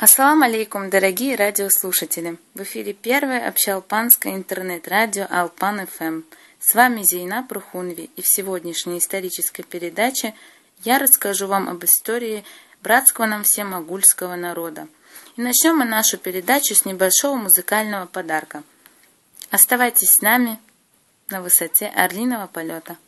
Ассаламу алейкум, дорогие радиослушатели! В эфире первое общеалпанское интернет-радио Алпан ФМ. С вами Зейна Прухунви, и в сегодняшней исторической передаче я расскажу вам об истории братского нам всем агульского народа. И начнем мы нашу передачу с небольшого музыкального подарка. Оставайтесь с нами на высоте орлиного полета.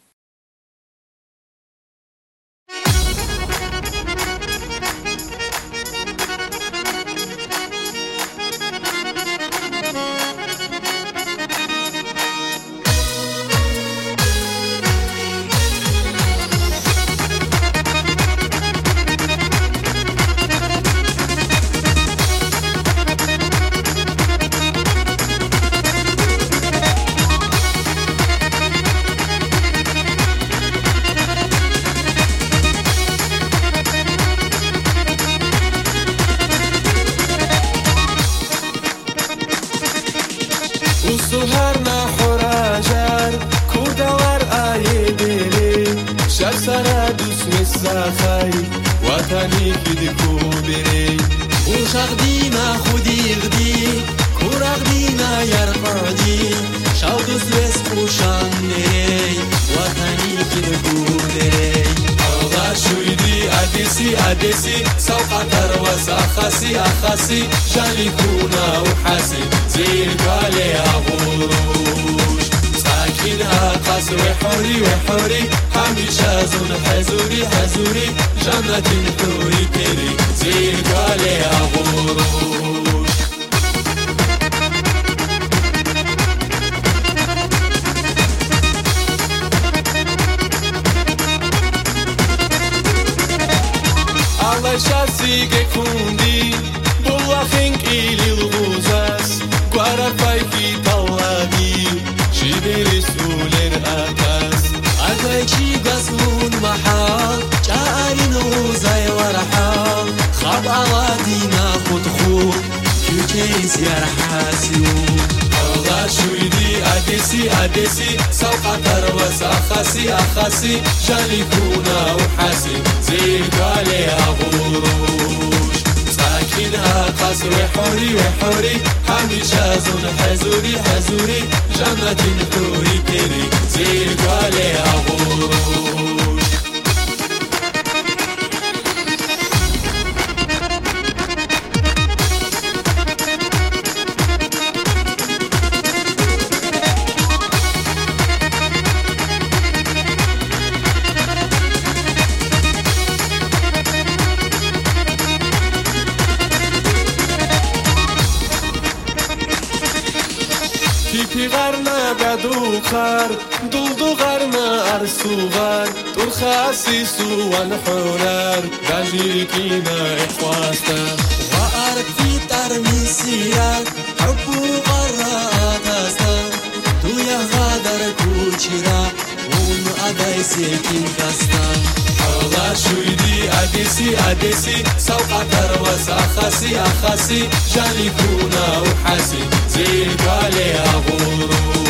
أخاسي أخاسي شاليكونا وحاسي. زي الكالي أبوش ساكن قاسي وحوري وحوري. حامي زون حزوري حزوري. جنة الحوري كيري. زي الكالي أبوش شاسي كون أديس يا رحاسيو الله شو أديسي أديسي سوق تروس أخاسي أخاسي جالي كونا وحاسي زي قالي أغوش ساكنها قصر حوري وحوري حميشة زون حزوري حزوري جنة حوري كيري زي قالي أغوش والحرار بجيكي ما إخواستا وأرك في ترميسيات حب وغرات أستا تو يغادر كوشرا ون أداي سيكين كاستا. الله شويدي أديسي أديسي. سوق وز أخاسي أخاسي. جالي كونا وحاسي. زيد علي أغورو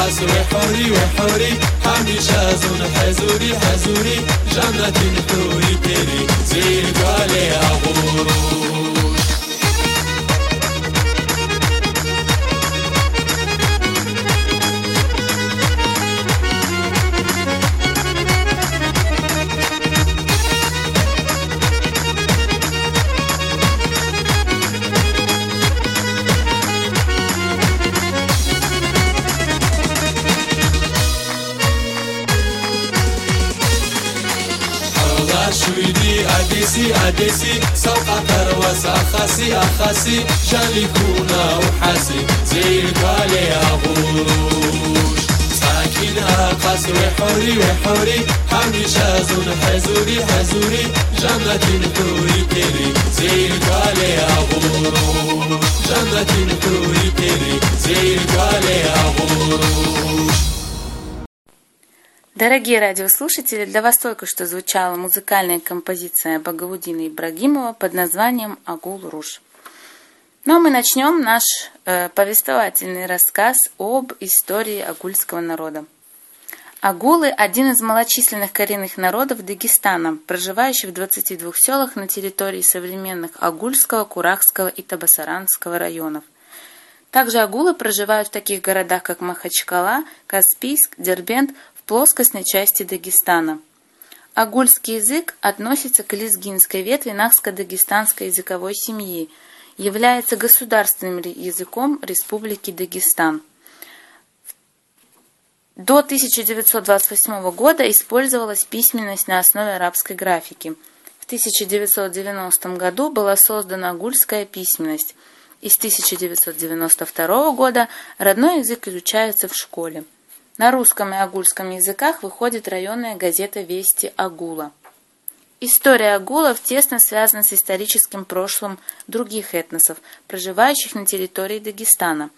قصر حوري وحوري. حميشة زون حزوري حزوري جنة حوري تيري زير قالي أغورو قيسي سوف تروس أخاسي. أخاسي جالكونا وحاسي. زيك علي أغوش ساكنها قاسي وحوري وحوري حمي شازون حزوري حزوري. جنة حوري كيري. زيك علي أغوش جنة حوري كيري. زيك علي Дорогие радиослушатели, для вас только что звучала музыкальная композиция Багаудина Ибрагимова под названием «Агул Руж». Ну а мы начнем наш э, повествовательный рассказ об истории агульского народа. Агулы – один из малочисленных коренных народов Дагестана, проживающих в 22 селах на территории современных Агульского, Курахского и Табасаранского районов. Также агулы проживают в таких городах, как Махачкала, Каспийск, Дербент плоскостной части Дагестана. Агульский язык относится к лезгинской ветви Нахско-Дагестанской языковой семьи, является государственным языком Республики Дагестан. До 1928 года использовалась письменность на основе арабской графики. В 1990 году была создана агульская письменность. И с 1992 года родной язык изучается в школе. На русском и агульском языках выходит районная газета «Вести Агула». История агулов тесно связана с историческим прошлым других этносов, проживающих на территории Дагестана.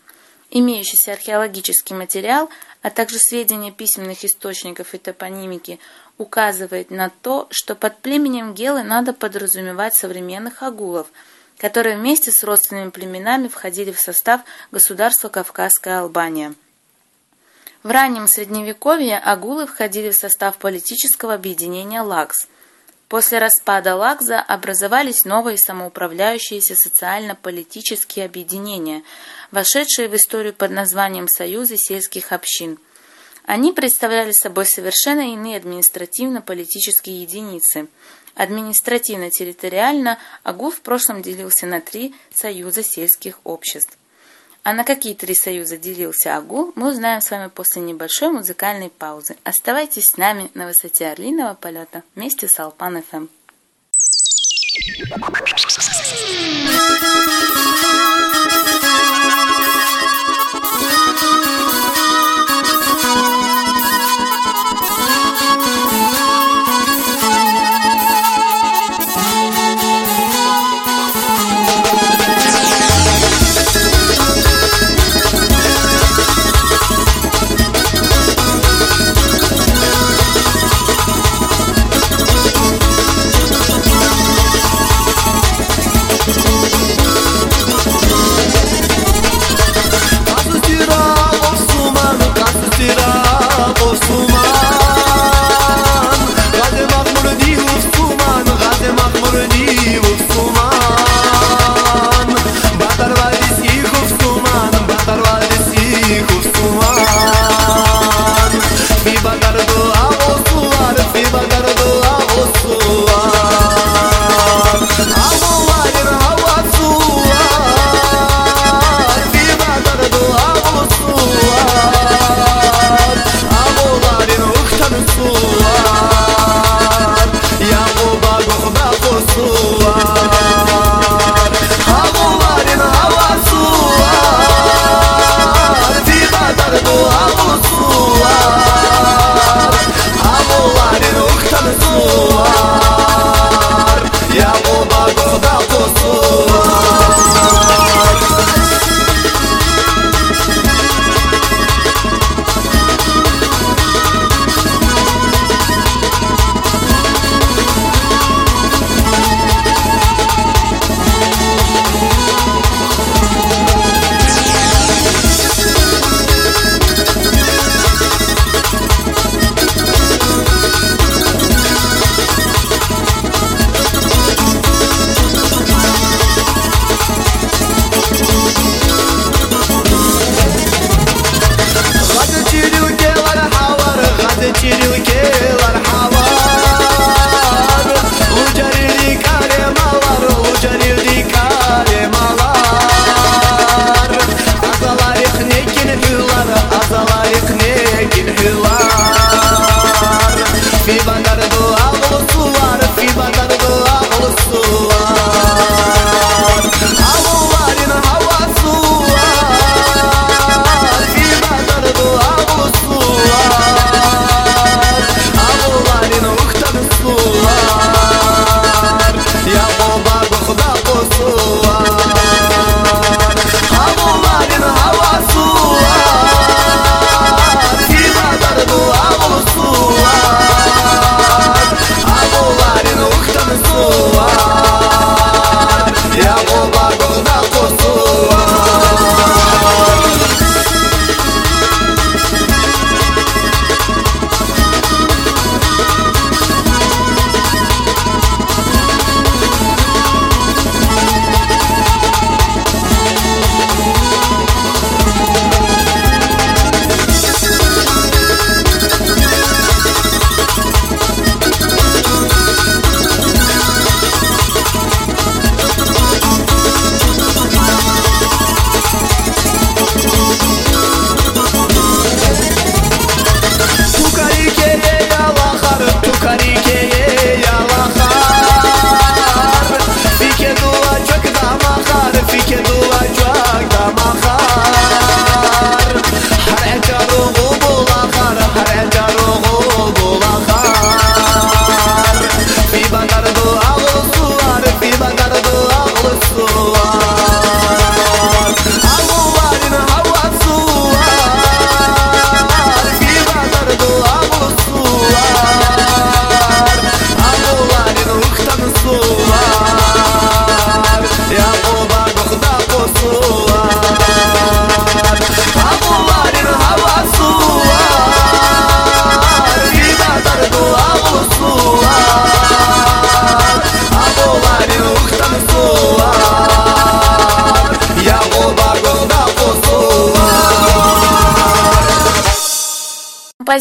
Имеющийся археологический материал, а также сведения письменных источников и топонимики указывает на то, что под племенем Гелы надо подразумевать современных агулов, которые вместе с родственными племенами входили в состав государства Кавказская Албания. В раннем Средневековье агулы входили в состав политического объединения Лакс. После распада Лакза образовались новые самоуправляющиеся социально-политические объединения, вошедшие в историю под названием Союзы сельских общин. Они представляли собой совершенно иные административно-политические единицы. Административно-территориально Агул в прошлом делился на три союза сельских обществ. А на какие три союза делился Агул, мы узнаем с вами после небольшой музыкальной паузы. Оставайтесь с нами на высоте орлиного полета вместе с Алпан ФМ.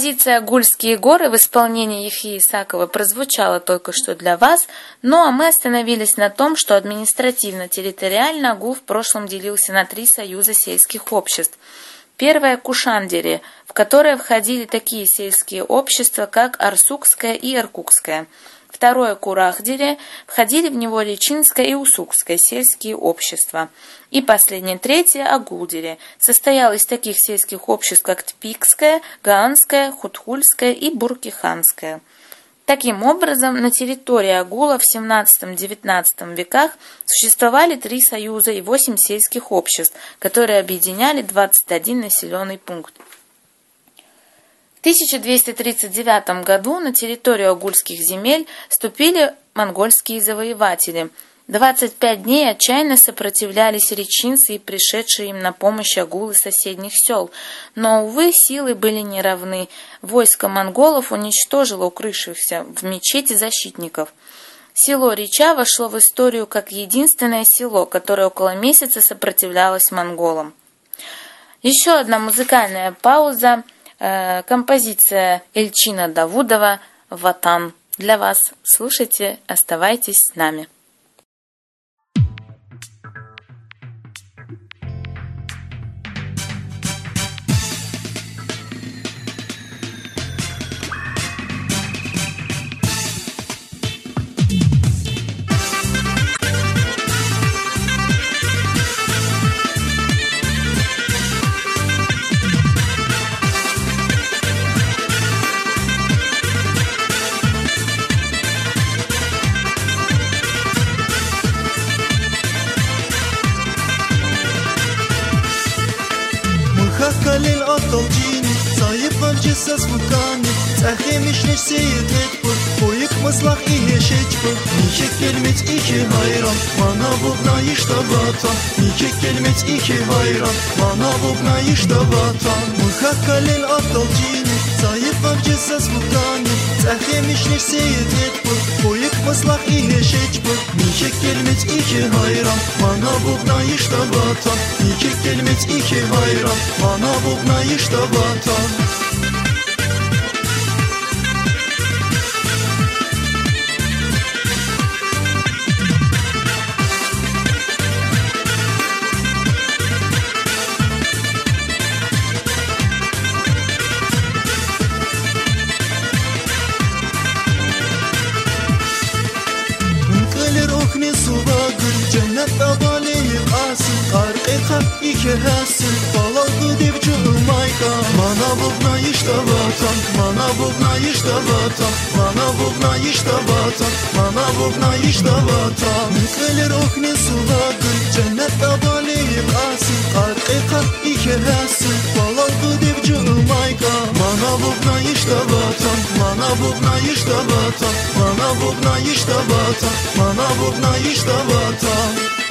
Композиция «Гульские горы» в исполнении Ехи Исакова прозвучала только что для вас, ну а мы остановились на том, что административно-территориально Агул в прошлом делился на три союза сельских обществ. Первое – Кушандере, в которое входили такие сельские общества, как Арсукское и Иркутское – Второе Курахдере входили в него Личинское и Усукское сельские общества. И последнее, третье Агулдере состояло из таких сельских обществ, как Тпикское, Гаанское, Хутхульское и Буркиханское. Таким образом, на территории Агула в XVII-XIX веках существовали три союза и восемь сельских обществ, которые объединяли 21 населенный пункт. В 1239 году на территорию Агульских земель ступили монгольские завоеватели. 25 дней отчаянно сопротивлялись речинцы и пришедшие им на помощь агулы соседних сел. Но, увы, силы были неравны. Войско монголов уничтожило укрывшихся в мечети защитников. Село Реча вошло в историю как единственное село, которое около месяца сопротивлялось монголам. Еще одна музыкальная пауза – Э, композиция Эльчина Давудова «Ватан» для вас. Слушайте, оставайтесь с нами. filmic i hojron Ma nawóg na iż do watan Mucha kalin oddolcini Zajeb wam gdzie ze zmutani Cechy myśl niż sieje dzietpór Pojek maslach i heşeçpór Nişek filmic iki hayran Ma nawóg na iż do watan Nişek filmic iki hayran Ma nawóg na iż do watan гасит Палатку девчугу майка Мана бубнаиш да ватан Мана бубнаиш да ватан Мана бубнаиш да ватан Мана бубнаиш да ватан Миквелер окни сулагын Cennet dabaliyim asil Hakikat iki hasil Palaku devcuğu майка Мана бубнаиш да ватан Мана бубнаиш да ватан Мана бубнаиш да ватан Мана бубнаиш да ватан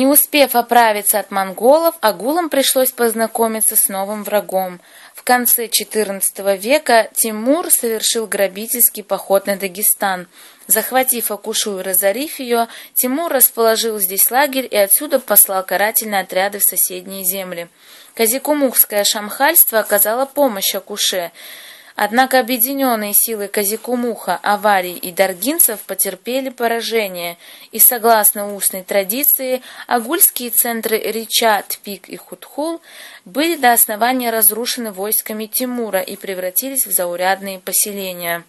Не успев оправиться от монголов, агулам пришлось познакомиться с новым врагом. В конце XIV века Тимур совершил грабительский поход на Дагестан. Захватив Акушу и разорив ее, Тимур расположил здесь лагерь и отсюда послал карательные отряды в соседние земли. Казикумухское шамхальство оказало помощь Акуше – Однако объединенные силы Казикумуха, Аварий и Даргинцев потерпели поражение, и, согласно устной традиции, агульские центры Рича, Тпик и Хутхул были до основания разрушены войсками Тимура и превратились в заурядные поселения.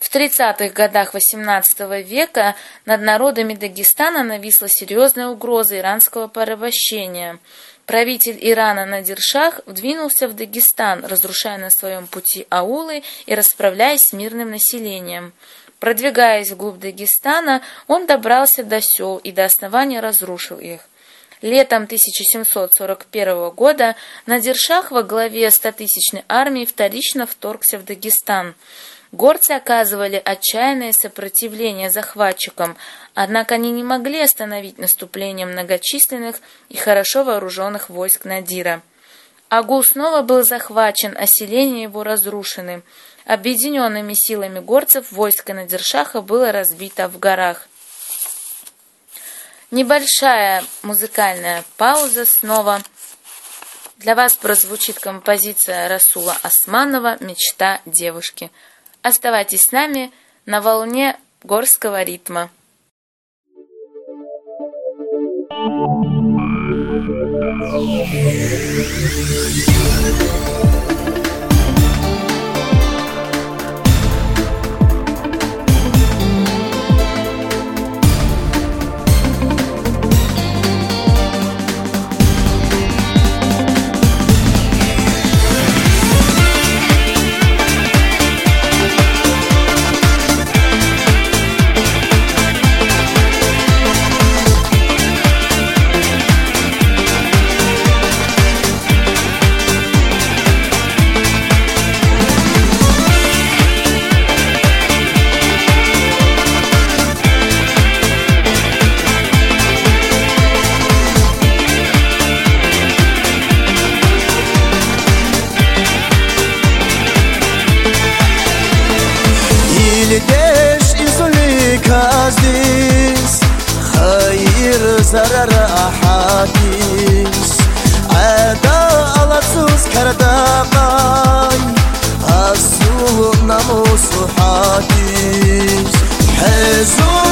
В 30-х годах XVIII века над народами Дагестана нависла серьезная угроза иранского порабощения – Правитель Ирана Надиршах вдвинулся в Дагестан, разрушая на своем пути аулы и расправляясь с мирным населением. Продвигаясь вглубь Дагестана, он добрался до сел и до основания разрушил их. Летом 1741 года Надиршах во главе 100-тысячной армии вторично вторгся в Дагестан – Горцы оказывали отчаянное сопротивление захватчикам, однако они не могли остановить наступление многочисленных и хорошо вооруженных войск Надира. Агул снова был захвачен, а селения его разрушены. Объединенными силами горцев войско Надиршаха было разбито в горах. Небольшая музыкальная пауза снова. Для вас прозвучит композиция Расула Османова «Мечта девушки». Оставайтесь с нами на волне горского ритма. Thank you. corazón.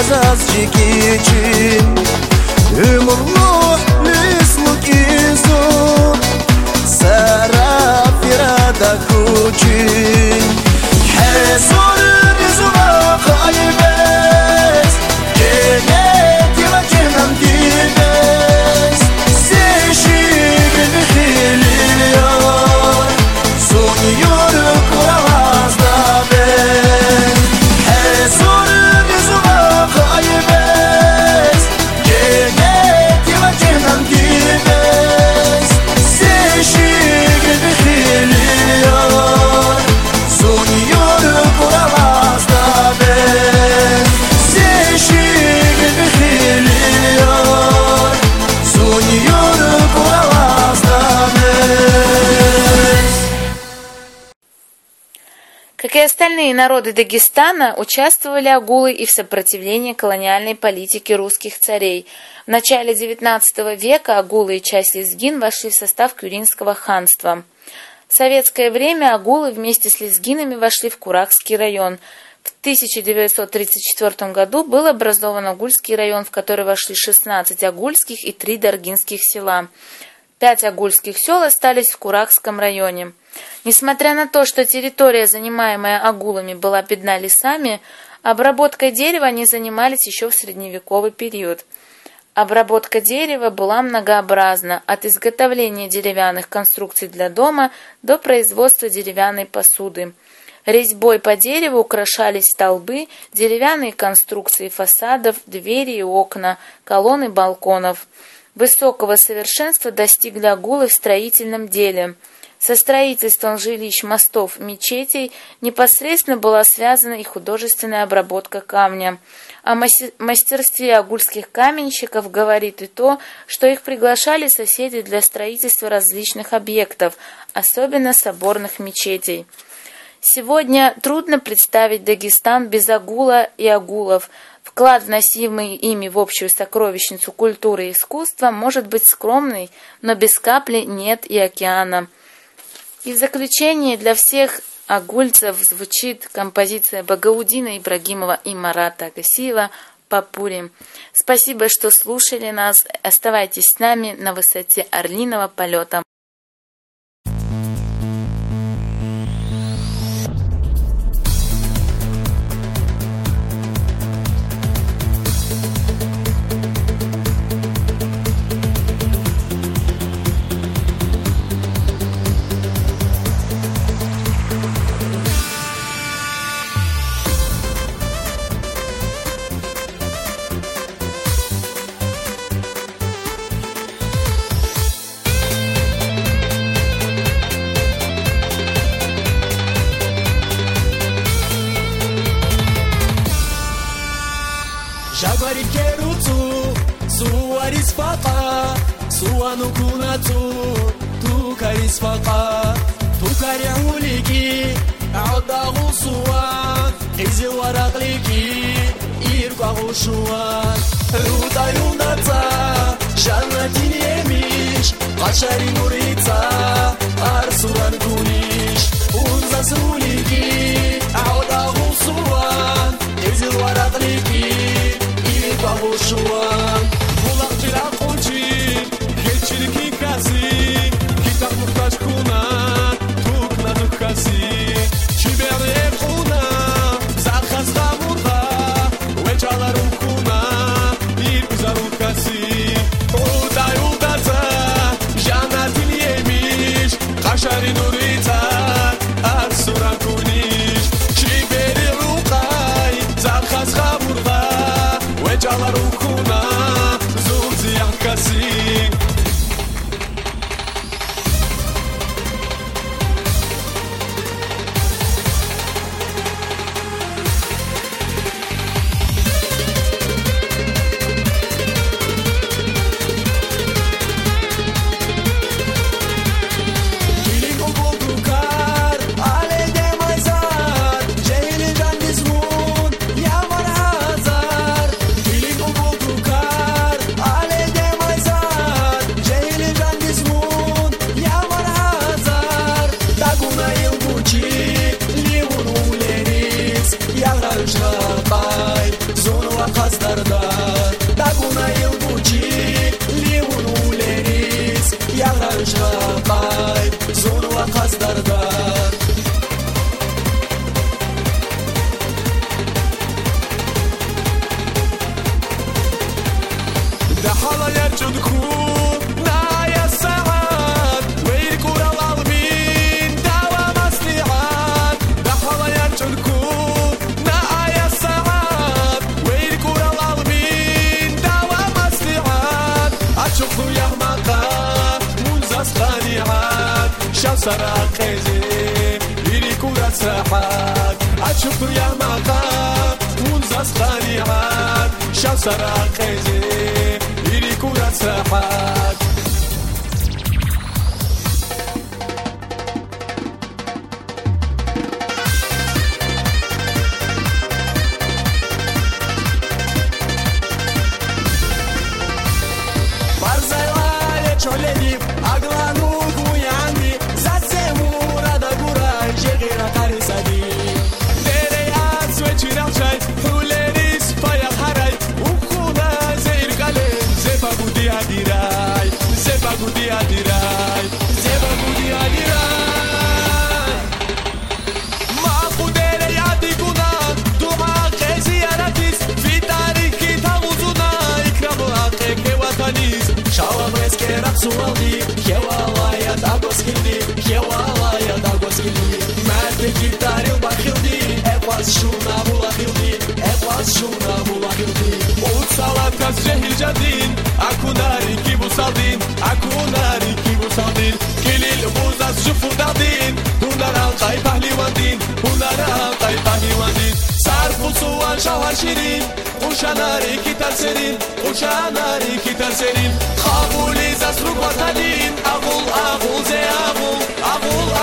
azazcık için. Ümurlu lüsluk izur Sara firada Как и остальные народы Дагестана, участвовали агулы и в сопротивлении колониальной политике русских царей. В начале XIX века агулы и часть лезгин вошли в состав Кюринского ханства. В советское время агулы вместе с лезгинами вошли в Куракский район. В 1934 году был образован Агульский район, в который вошли 16 агульских и 3 даргинских села. Пять агульских сел остались в Куракском районе. Несмотря на то, что территория, занимаемая агулами, была бедна лесами, обработкой дерева они занимались еще в средневековый период. Обработка дерева была многообразна, от изготовления деревянных конструкций для дома до производства деревянной посуды. Резьбой по дереву украшались столбы, деревянные конструкции фасадов, двери и окна, колонны балконов. Высокого совершенства достигли агулы в строительном деле. Со строительством жилищ, мостов, мечетей непосредственно была связана и художественная обработка камня. О мастерстве агульских каменщиков говорит и то, что их приглашали соседи для строительства различных объектов, особенно соборных мечетей. Сегодня трудно представить Дагестан без агула и агулов. Вклад, вносимый ими в общую сокровищницу культуры и искусства, может быть скромный, но без капли нет и океана. И в заключение для всех агульцев звучит композиция Багаудина Ибрагимова и Марата Агасиева «Папури». Спасибо, что слушали нас. Оставайтесь с нами на высоте орлиного полета. ușor Ruta خانيعات شاو سراقزي ليريكو ساحات وتصالات كاس جهل جدين اكو ناري كي بوصالدين اكو ناري كي بوصالدين كيلي البوزاز شوفو دادين هنرا قاي پهلیواندین هنرا قاي پهلیواندین سر فلسوان شوهر شیرین خوشناری کی ترسرین خوشناری کی ترسرین خابولی زسرو وطنین اغول اغول